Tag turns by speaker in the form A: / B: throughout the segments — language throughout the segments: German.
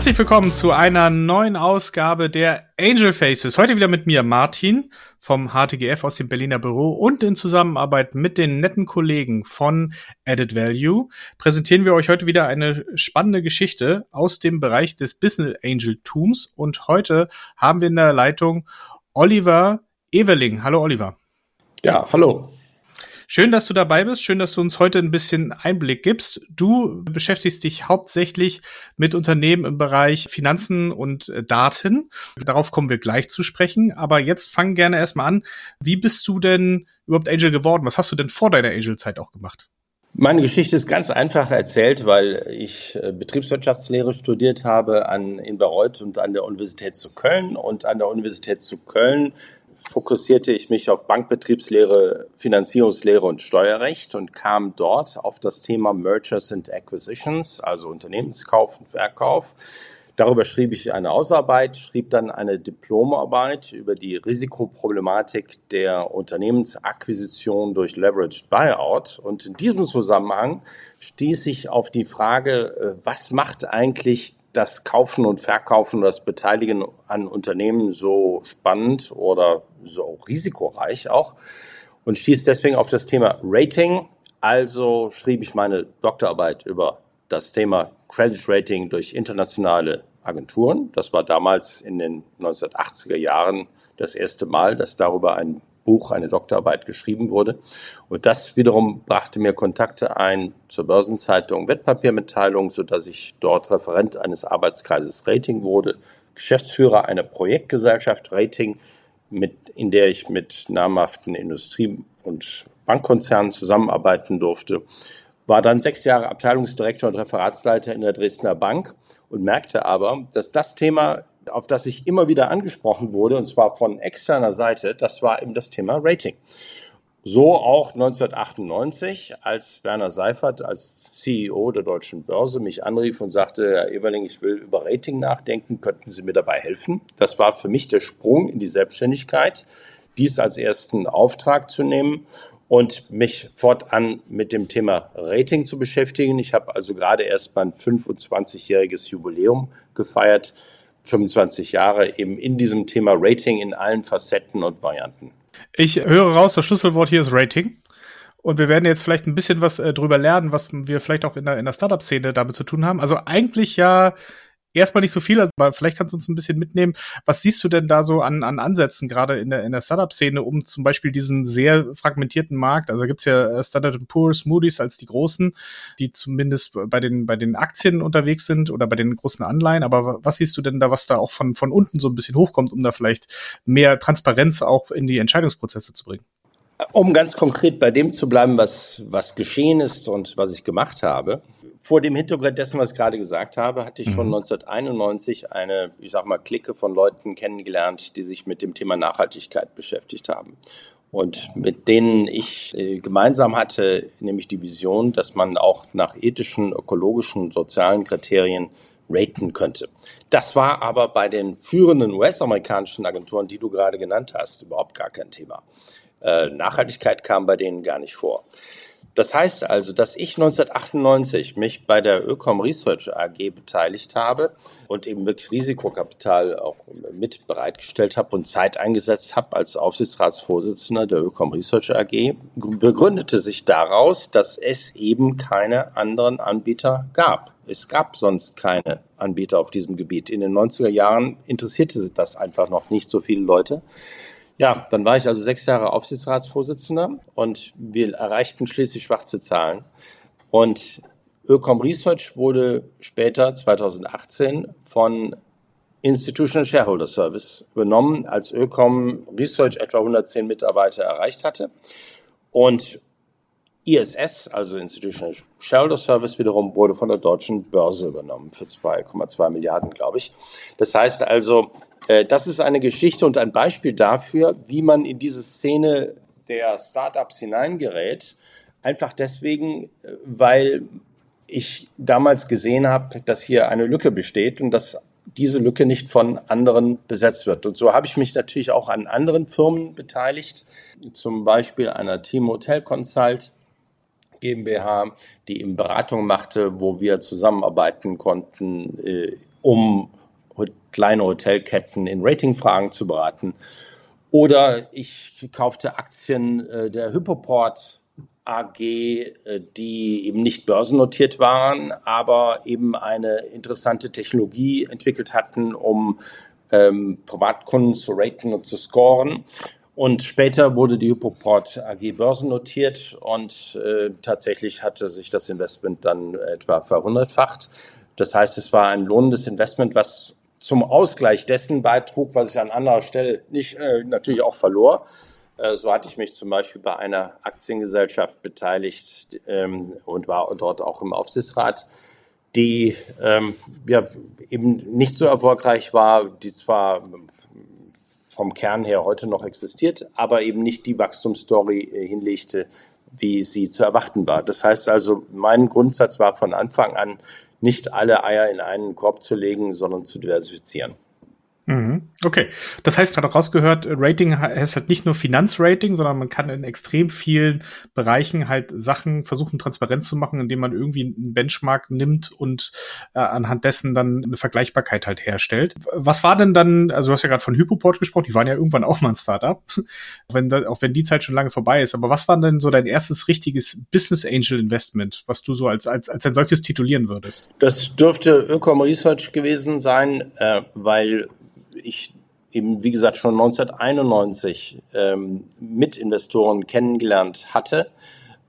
A: Herzlich willkommen zu einer neuen Ausgabe der Angel Faces. Heute wieder mit mir Martin vom HTGF aus dem Berliner Büro und in Zusammenarbeit mit den netten Kollegen von Added Value präsentieren wir euch heute wieder eine spannende Geschichte aus dem Bereich des Business Angel Tums und heute haben wir in der Leitung Oliver Eveling. Hallo Oliver.
B: Ja, hallo.
A: Schön, dass du dabei bist. Schön, dass du uns heute ein bisschen Einblick gibst. Du beschäftigst dich hauptsächlich mit Unternehmen im Bereich Finanzen und äh, Daten. Darauf kommen wir gleich zu sprechen. Aber jetzt fang gerne erstmal an. Wie bist du denn überhaupt Angel geworden? Was hast du denn vor deiner Angel-Zeit auch gemacht?
B: Meine Geschichte ist ganz einfach erzählt, weil ich äh, Betriebswirtschaftslehre studiert habe an, in Bayreuth und an der Universität zu Köln. Und an der Universität zu Köln fokussierte ich mich auf Bankbetriebslehre, Finanzierungslehre und Steuerrecht und kam dort auf das Thema Mergers and Acquisitions, also Unternehmenskauf und Verkauf. Darüber schrieb ich eine Ausarbeit, schrieb dann eine Diplomarbeit über die Risikoproblematik der Unternehmensakquisition durch Leveraged Buyout. Und in diesem Zusammenhang stieß ich auf die Frage, äh, was macht eigentlich das Kaufen und Verkaufen, das Beteiligen an Unternehmen so spannend oder so risikoreich auch und stieß deswegen auf das Thema Rating. Also schrieb ich meine Doktorarbeit über das Thema Credit Rating durch internationale Agenturen. Das war damals in den 1980er Jahren das erste Mal, dass darüber ein Buch, eine Doktorarbeit geschrieben wurde. Und das wiederum brachte mir Kontakte ein zur Börsenzeitung Wettpapiermitteilung, sodass ich dort Referent eines Arbeitskreises Rating wurde, Geschäftsführer einer Projektgesellschaft Rating, mit, in der ich mit namhaften Industrie- und Bankkonzernen zusammenarbeiten durfte, war dann sechs Jahre Abteilungsdirektor und Referatsleiter in der Dresdner Bank und merkte aber, dass das Thema auf das ich immer wieder angesprochen wurde, und zwar von externer Seite, das war eben das Thema Rating. So auch 1998, als Werner Seifert als CEO der Deutschen Börse mich anrief und sagte, Herr Everling, ich will über Rating nachdenken, könnten Sie mir dabei helfen? Das war für mich der Sprung in die Selbstständigkeit, dies als ersten Auftrag zu nehmen und mich fortan mit dem Thema Rating zu beschäftigen. Ich habe also gerade erst mein 25-jähriges Jubiläum gefeiert 25 Jahre eben in diesem Thema Rating in allen Facetten und Varianten.
A: Ich höre raus, das Schlüsselwort hier ist Rating. Und wir werden jetzt vielleicht ein bisschen was äh, drüber lernen, was wir vielleicht auch in der, in der Startup-Szene damit zu tun haben. Also eigentlich ja erstmal nicht so viel, also, aber vielleicht kannst du uns ein bisschen mitnehmen. Was siehst du denn da so an, an Ansätzen, gerade in der, in der Startup-Szene, um zum Beispiel diesen sehr fragmentierten Markt, also gibt's ja äh, Standard Poor's, Moody's als die großen, die zumindest bei den, bei den Aktien unterwegs sind oder bei den großen Anleihen, aber was siehst du denn da, was da auch von, von unten so ein bisschen hochkommt, um da vielleicht mehr Transparenz auch in die Entscheidungsprozesse zu bringen?
B: Um ganz konkret bei dem zu bleiben, was, was geschehen ist und was ich gemacht habe, vor dem Hintergrund dessen, was ich gerade gesagt habe, hatte ich schon 1991 mhm. eine, ich sag mal, Clique von Leuten kennengelernt, die sich mit dem Thema Nachhaltigkeit beschäftigt haben. Und mit denen ich äh, gemeinsam hatte, nämlich die Vision, dass man auch nach ethischen, ökologischen, sozialen Kriterien raten könnte. Das war aber bei den führenden US-amerikanischen Agenturen, die du gerade genannt hast, überhaupt gar kein Thema. Äh, Nachhaltigkeit kam bei denen gar nicht vor. Das heißt also, dass ich 1998 mich bei der Ökom Research AG beteiligt habe und eben wirklich Risikokapital auch mit bereitgestellt habe und Zeit eingesetzt habe als Aufsichtsratsvorsitzender der Ökom Research AG, begründete sich daraus, dass es eben keine anderen Anbieter gab. Es gab sonst keine Anbieter auf diesem Gebiet. In den 90er Jahren interessierte sich das einfach noch nicht so viele Leute. Ja, dann war ich also sechs Jahre Aufsichtsratsvorsitzender und wir erreichten schließlich schwarze Zahlen. Und Ökom Research wurde später, 2018, von Institutional Shareholder Service übernommen, als Ökom Research etwa 110 Mitarbeiter erreicht hatte. Und ISS, also Institutional Shareholder Service, wiederum wurde von der deutschen Börse übernommen für 2,2 Milliarden, glaube ich. Das heißt also, äh, das ist eine Geschichte und ein Beispiel dafür, wie man in diese Szene der Startups hineingerät. Einfach deswegen, äh, weil ich damals gesehen habe, dass hier eine Lücke besteht und dass diese Lücke nicht von anderen besetzt wird. Und so habe ich mich natürlich auch an anderen Firmen beteiligt, zum Beispiel einer Team Hotel Consult GmbH, die eben Beratung machte, wo wir zusammenarbeiten konnten äh, um kleine Hotelketten in Ratingfragen zu beraten. Oder ich kaufte Aktien äh, der Hypoport AG, äh, die eben nicht börsennotiert waren, aber eben eine interessante Technologie entwickelt hatten, um ähm, Privatkunden zu raten und zu scoren. Und später wurde die Hypoport AG börsennotiert und äh, tatsächlich hatte sich das Investment dann etwa verhundertfacht. Das heißt, es war ein lohnendes Investment, was zum Ausgleich dessen beitrug, was ich an anderer Stelle nicht äh, natürlich auch verlor. Äh, so hatte ich mich zum Beispiel bei einer Aktiengesellschaft beteiligt ähm, und war dort auch im Aufsichtsrat, die ähm, ja, eben nicht so erfolgreich war, die zwar vom Kern her heute noch existiert, aber eben nicht die Wachstumsstory äh, hinlegte, wie sie zu erwarten war. Das heißt also, mein Grundsatz war von Anfang an, nicht alle Eier in einen Korb zu legen, sondern zu diversifizieren.
A: Mhm. Okay, das heißt, gerade rausgehört, Rating heißt halt nicht nur Finanzrating, sondern man kann in extrem vielen Bereichen halt Sachen versuchen transparent zu machen, indem man irgendwie einen Benchmark nimmt und äh, anhand dessen dann eine Vergleichbarkeit halt herstellt. Was war denn dann, also du hast ja gerade von Hypoport gesprochen, die waren ja irgendwann auch mal ein Startup, wenn da, auch wenn die Zeit schon lange vorbei ist, aber was war denn so dein erstes richtiges Business Angel Investment, was du so als, als, als ein solches titulieren würdest?
B: Das dürfte Ökom Research gewesen sein, äh, weil ich eben, wie gesagt, schon 1991 ähm, Mitinvestoren kennengelernt hatte,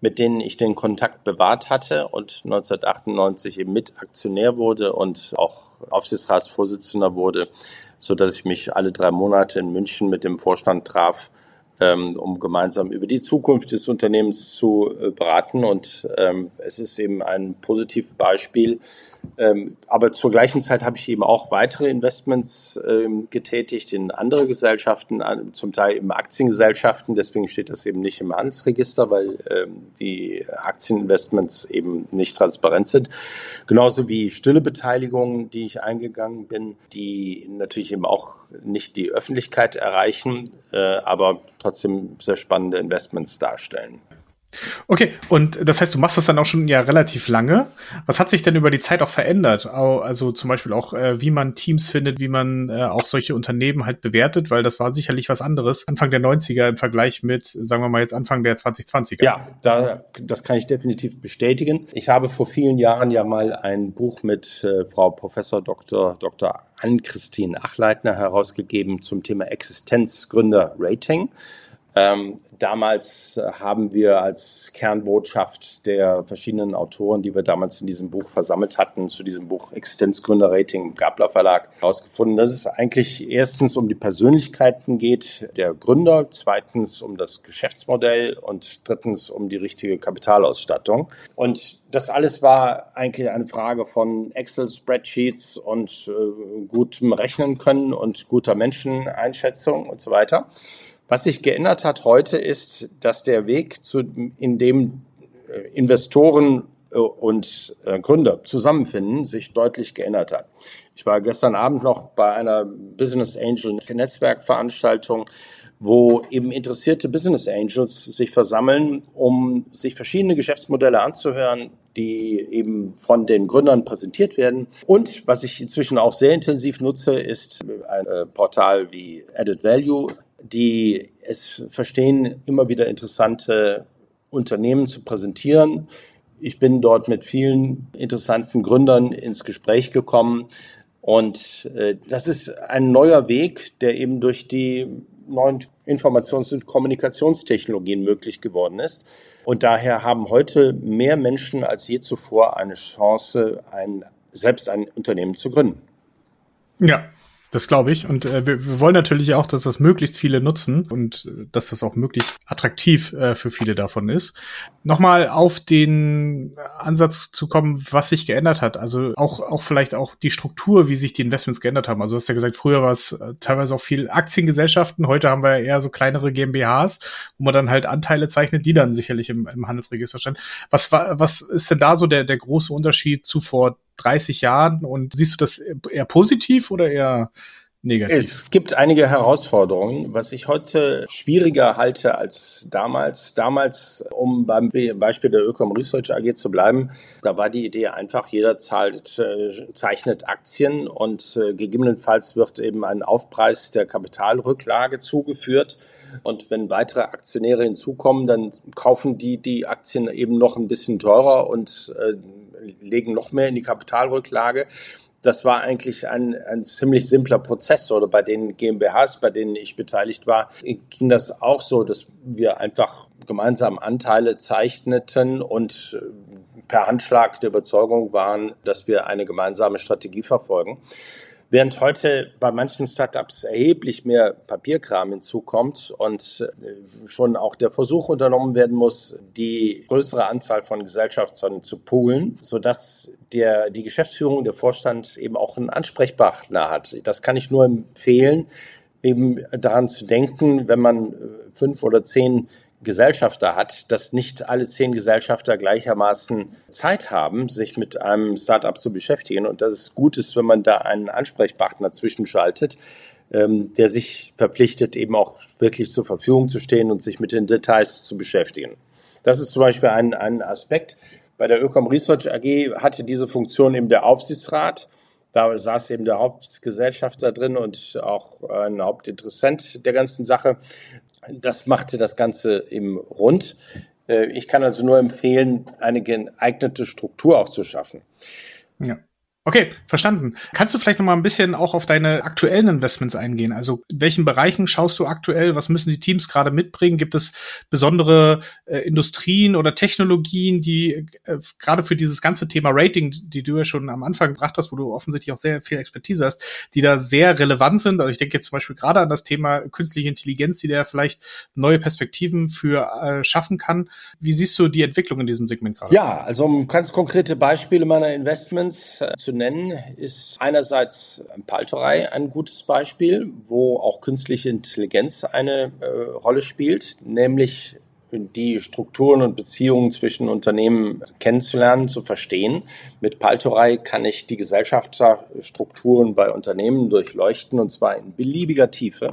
B: mit denen ich den Kontakt bewahrt hatte und 1998 eben Mitaktionär wurde und auch Aufsichtsratsvorsitzender wurde, so dass ich mich alle drei Monate in München mit dem Vorstand traf, ähm, um gemeinsam über die Zukunft des Unternehmens zu äh, beraten. Und ähm, es ist eben ein positives Beispiel, ähm, aber zur gleichen Zeit habe ich eben auch weitere Investments ähm, getätigt in andere Gesellschaften, zum Teil eben Aktiengesellschaften. Deswegen steht das eben nicht im Handelsregister, weil ähm, die Aktieninvestments eben nicht transparent sind. Genauso wie stille Beteiligungen, die ich eingegangen bin, die natürlich eben auch nicht die Öffentlichkeit erreichen, äh, aber trotzdem sehr spannende Investments darstellen.
A: Okay, und das heißt, du machst das dann auch schon ja relativ lange. Was hat sich denn über die Zeit auch verändert? Also zum Beispiel auch, äh, wie man Teams findet, wie man äh, auch solche Unternehmen halt bewertet, weil das war sicherlich was anderes Anfang der 90er im Vergleich mit, sagen wir mal jetzt Anfang der 2020er.
B: Ja, da, das kann ich definitiv bestätigen. Ich habe vor vielen Jahren ja mal ein Buch mit äh, Frau Professor Dr. Dr. Ann-Christine Achleitner herausgegeben zum Thema Existenzgründer-Rating. Ähm, damals äh, haben wir als Kernbotschaft der verschiedenen Autoren, die wir damals in diesem Buch versammelt hatten, zu diesem Buch Existenzgründerrating im Gabler Verlag herausgefunden, dass es eigentlich erstens um die Persönlichkeiten geht der Gründer, zweitens um das Geschäftsmodell und drittens um die richtige Kapitalausstattung. Und das alles war eigentlich eine Frage von Excel-Spreadsheets und äh, gutem Rechnen können und guter Menscheneinschätzung und so weiter. Was sich geändert hat heute ist, dass der Weg, zu, in dem äh, Investoren äh, und äh, Gründer zusammenfinden, sich deutlich geändert hat. Ich war gestern Abend noch bei einer Business Angel Netzwerkveranstaltung, wo eben interessierte Business Angels sich versammeln, um sich verschiedene Geschäftsmodelle anzuhören, die eben von den Gründern präsentiert werden. Und was ich inzwischen auch sehr intensiv nutze, ist ein Portal wie Added Value die es verstehen, immer wieder interessante Unternehmen zu präsentieren. Ich bin dort mit vielen interessanten Gründern ins Gespräch gekommen. Und äh, das ist ein neuer Weg, der eben durch die neuen Informations- und Kommunikationstechnologien möglich geworden ist. Und daher haben heute mehr Menschen als je zuvor eine Chance, ein, selbst ein Unternehmen zu gründen.
A: Ja, das glaube ich. Und äh, wir, wir wollen natürlich auch, dass das möglichst viele nutzen und äh, dass das auch möglichst attraktiv äh, für viele davon ist. Nochmal auf den Ansatz zu kommen, was sich geändert hat. Also auch, auch vielleicht auch die Struktur, wie sich die Investments geändert haben. Also du hast ja gesagt, früher war es äh, teilweise auch viel Aktiengesellschaften. Heute haben wir eher so kleinere GmbHs, wo man dann halt Anteile zeichnet, die dann sicherlich im, im Handelsregister stehen. Was war, was ist denn da so der, der große Unterschied zu vor 30 Jahren und siehst du das eher positiv oder eher negativ?
B: Es gibt einige Herausforderungen, was ich heute schwieriger halte als damals. Damals, um beim Beispiel der Ökom Research AG zu bleiben, da war die Idee einfach, jeder zahlt, äh, zeichnet Aktien und äh, gegebenenfalls wird eben ein Aufpreis der Kapitalrücklage zugeführt. Und wenn weitere Aktionäre hinzukommen, dann kaufen die die Aktien eben noch ein bisschen teurer und äh, legen noch mehr in die Kapitalrücklage das war eigentlich ein, ein ziemlich simpler Prozess. Oder bei den GmbHs, bei denen ich beteiligt war, ging das auch so, dass wir einfach gemeinsam Anteile zeichneten und äh, per Handschlag der Überzeugung waren, dass wir eine gemeinsame Strategie verfolgen. Während heute bei manchen Startups erheblich mehr Papierkram hinzukommt und äh, schon auch der Versuch unternommen werden muss, die größere Anzahl von Gesellschaftern zu poolen, sodass der, die Geschäftsführung, der Vorstand eben auch einen Ansprechpartner hat. Das kann ich nur empfehlen, eben daran zu denken, wenn man äh, fünf oder zehn Gesellschafter hat, dass nicht alle zehn Gesellschafter gleichermaßen Zeit haben, sich mit einem Startup zu beschäftigen und dass es gut ist, wenn man da einen Ansprechpartner zwischenschaltet, ähm, der sich verpflichtet, eben auch wirklich zur Verfügung zu stehen und sich mit den Details zu beschäftigen. Das ist zum Beispiel ein, ein Aspekt. Bei der Ökom Research AG hatte diese Funktion eben der Aufsichtsrat. Da saß eben der Hauptgesellschafter drin und auch ein Hauptinteressent der ganzen Sache. Das machte das Ganze im Rund. Äh, ich kann also nur empfehlen, eine geeignete Struktur auch zu schaffen.
A: Ja. Okay, verstanden. Kannst du vielleicht noch mal ein bisschen auch auf deine aktuellen Investments eingehen? Also in welchen Bereichen schaust du aktuell? Was müssen die Teams gerade mitbringen? Gibt es besondere äh, Industrien oder Technologien, die äh, gerade für dieses ganze Thema Rating, die du ja schon am Anfang gebracht hast, wo du offensichtlich auch sehr viel Expertise hast, die da sehr relevant sind? Also ich denke jetzt zum Beispiel gerade an das Thema künstliche Intelligenz, die da vielleicht neue Perspektiven für äh, schaffen kann. Wie siehst du die Entwicklung in diesem Segment gerade?
B: Ja, also um ganz konkrete Beispiele meiner Investments äh, zu nennen, ist einerseits Palterei ein gutes Beispiel, wo auch künstliche Intelligenz eine äh, Rolle spielt, nämlich die Strukturen und Beziehungen zwischen Unternehmen kennenzulernen, zu verstehen. Mit Paltorei kann ich die Gesellschaftsstrukturen bei Unternehmen durchleuchten und zwar in beliebiger Tiefe.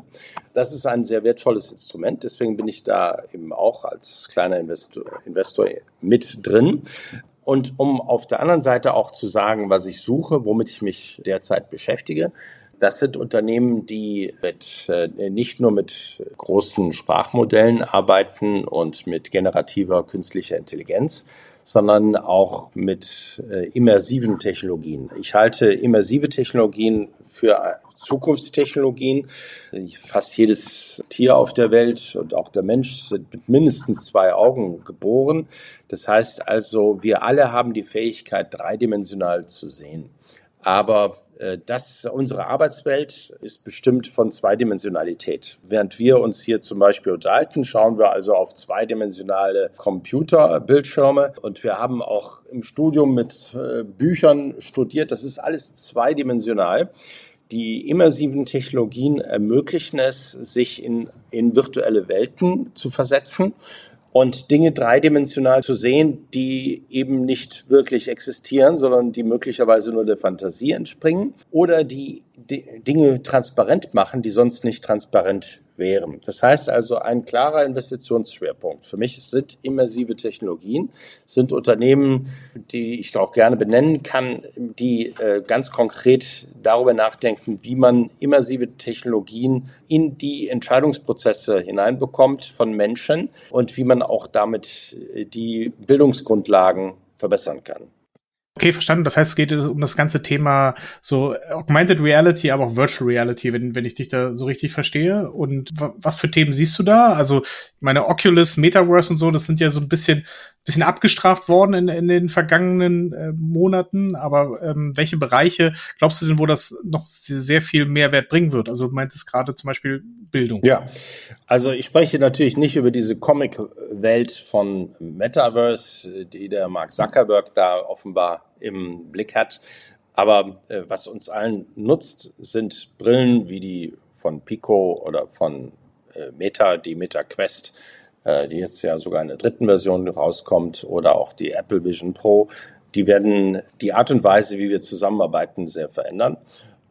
B: Das ist ein sehr wertvolles Instrument, deswegen bin ich da eben auch als kleiner Investor, Investor mit drin. Und um auf der anderen Seite auch zu sagen, was ich suche, womit ich mich derzeit beschäftige, das sind Unternehmen, die mit, äh, nicht nur mit großen Sprachmodellen arbeiten und mit generativer künstlicher Intelligenz, sondern auch mit äh, immersiven Technologien. Ich halte immersive Technologien für Zukunftstechnologien. Fast jedes Tier auf der Welt und auch der Mensch sind mit mindestens zwei Augen geboren. Das heißt also, wir alle haben die Fähigkeit, dreidimensional zu sehen. Aber äh, das, unsere Arbeitswelt ist bestimmt von Zweidimensionalität. Während wir uns hier zum Beispiel unterhalten, schauen wir also auf zweidimensionale Computerbildschirme und wir haben auch im Studium mit äh, Büchern studiert. Das ist alles zweidimensional. Die immersiven Technologien ermöglichen es, sich in, in virtuelle Welten zu versetzen und Dinge dreidimensional zu sehen, die eben nicht wirklich existieren, sondern die möglicherweise nur der Fantasie entspringen oder die, die Dinge transparent machen, die sonst nicht transparent wären. Das heißt also ein klarer Investitionsschwerpunkt. Für mich sind immersive Technologien, sind Unternehmen, die ich auch gerne benennen kann, die äh, ganz konkret darüber nachdenken, wie man immersive Technologien in die Entscheidungsprozesse hineinbekommt von Menschen und wie man auch damit äh, die Bildungsgrundlagen verbessern kann.
A: Okay, verstanden. Das heißt, es geht um das ganze Thema so Augmented Reality, aber auch Virtual Reality, wenn, wenn ich dich da so richtig verstehe. Und was für Themen siehst du da? Also, meine Oculus, Metaverse und so, das sind ja so ein bisschen bisschen abgestraft worden in, in den vergangenen äh, Monaten. Aber ähm, welche Bereiche glaubst du denn, wo das noch sehr viel Mehrwert bringen wird? Also du meintest gerade zum Beispiel Bildung.
B: Ja, also ich spreche natürlich nicht über diese Comic-Welt von Metaverse, die der Mark Zuckerberg da offenbar im Blick hat. Aber äh, was uns allen nutzt, sind Brillen wie die von Pico oder von äh, Meta, die Meta Quest die jetzt ja sogar in der dritten Version rauskommt, oder auch die Apple Vision Pro, die werden die Art und Weise, wie wir zusammenarbeiten, sehr verändern.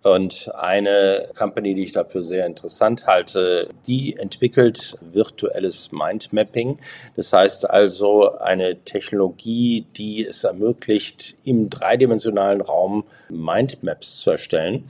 B: Und eine Company, die ich dafür sehr interessant halte, die entwickelt virtuelles Mindmapping. Das heißt also eine Technologie, die es ermöglicht, im dreidimensionalen Raum Mindmaps zu erstellen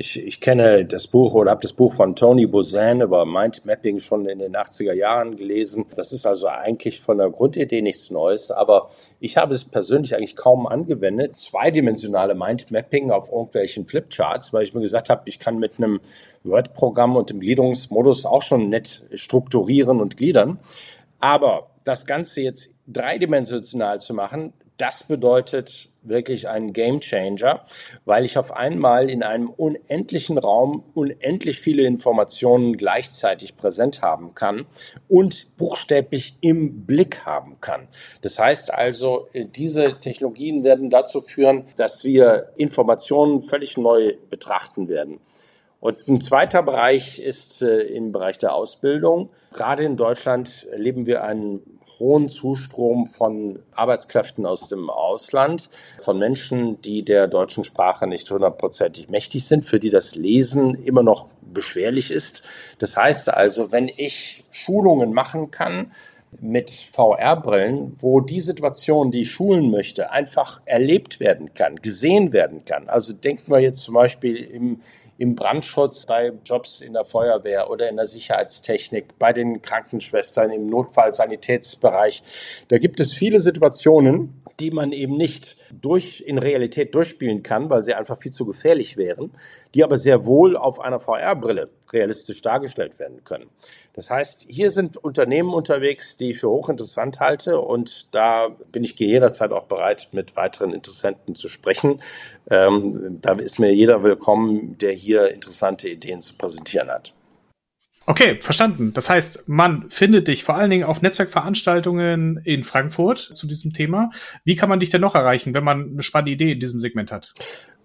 B: ich, ich kenne das Buch oder habe das Buch von Tony Buzan über Mindmapping schon in den 80er Jahren gelesen. Das ist also eigentlich von der Grundidee nichts Neues, aber ich habe es persönlich eigentlich kaum angewendet. Zweidimensionale Mindmapping auf irgendwelchen Flipcharts, weil ich mir gesagt habe, ich kann mit einem Word-Programm und dem Gliederungsmodus auch schon nett strukturieren und gliedern. Aber das Ganze jetzt dreidimensional zu machen, das bedeutet wirklich ein Game Changer, weil ich auf einmal in einem unendlichen Raum unendlich viele Informationen gleichzeitig präsent haben kann und buchstäblich im Blick haben kann. Das heißt also, diese Technologien werden dazu führen, dass wir Informationen völlig neu betrachten werden. Und ein zweiter Bereich ist äh, im Bereich der Ausbildung. Gerade in Deutschland erleben wir einen hohen Zustrom von Arbeitskräften aus dem Ausland, von Menschen, die der deutschen Sprache nicht hundertprozentig mächtig sind, für die das Lesen immer noch beschwerlich ist. Das heißt also, wenn ich Schulungen machen kann, mit VR-Brillen, wo die Situation, die ich schulen möchte, einfach erlebt werden kann, gesehen werden kann. Also denken wir jetzt zum Beispiel im, im Brandschutz, bei Jobs in der Feuerwehr oder in der Sicherheitstechnik, bei den Krankenschwestern im Notfallsanitätsbereich. Da gibt es viele Situationen, die man eben nicht durch, in Realität durchspielen kann, weil sie einfach viel zu gefährlich wären, die aber sehr wohl auf einer VR-Brille realistisch dargestellt werden können. Das heißt, hier sind Unternehmen unterwegs, die ich für hochinteressant halte und da bin ich jederzeit auch bereit, mit weiteren Interessenten zu sprechen. Ähm, da ist mir jeder willkommen, der hier interessante Ideen zu präsentieren hat.
A: Okay, verstanden. Das heißt, man findet dich vor allen Dingen auf Netzwerkveranstaltungen in Frankfurt zu diesem Thema. Wie kann man dich denn noch erreichen, wenn man eine spannende Idee in diesem Segment hat?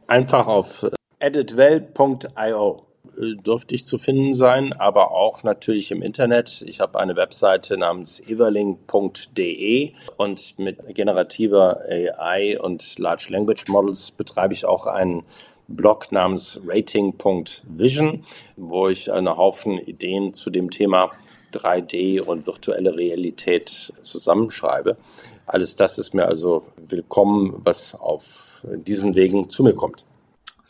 B: Einfach auf editwell.io dürfte ich zu finden sein, aber auch natürlich im Internet. Ich habe eine Webseite namens everling.de und mit generativer AI und Large Language Models betreibe ich auch einen Blog namens rating.vision, wo ich einen Haufen Ideen zu dem Thema 3D und virtuelle Realität zusammenschreibe. Alles das ist mir also willkommen, was auf diesen Wegen zu mir kommt.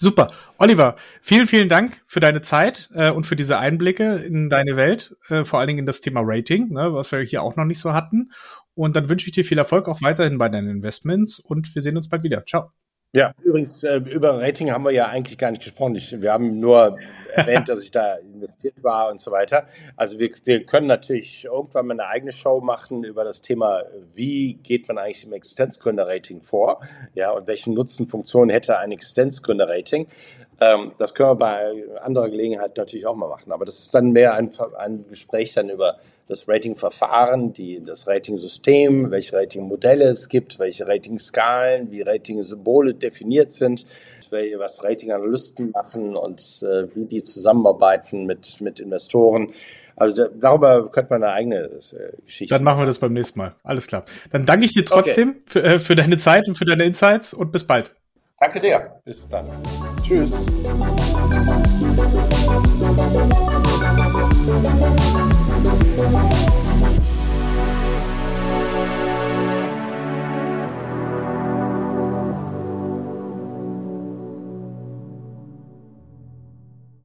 A: Super. Oliver, vielen, vielen Dank für deine Zeit äh, und für diese Einblicke in deine Welt, äh, vor allen Dingen in das Thema Rating, ne, was wir hier auch noch nicht so hatten. Und dann wünsche ich dir viel Erfolg auch weiterhin bei deinen Investments und wir sehen uns bald wieder. Ciao.
B: Ja, übrigens, äh, über Rating haben wir ja eigentlich gar nicht gesprochen. Ich, wir haben nur erwähnt, dass ich da investiert war und so weiter. Also wir, wir können natürlich irgendwann mal eine eigene Show machen über das Thema, wie geht man eigentlich im Existenzgründer-Rating vor? Ja, und welche Nutzenfunktion hätte ein Existenzgründer-Rating? Ähm, das können wir bei anderer Gelegenheit natürlich auch mal machen. Aber das ist dann mehr ein, ein Gespräch dann über das Ratingverfahren, die, das Ratingsystem, welche Ratingmodelle es gibt, welche Ratingskalen, wie Ratingsymbole definiert sind, was Ratinganalysten machen und äh, wie die zusammenarbeiten mit, mit Investoren. Also da, darüber könnte man eine eigene äh,
A: Geschichte. Dann machen wir das beim nächsten Mal. Alles klar. Dann danke ich dir trotzdem okay. für, äh, für deine Zeit und für deine Insights und bis bald.
B: Danke dir. Bis dann. Tschüss. Bye.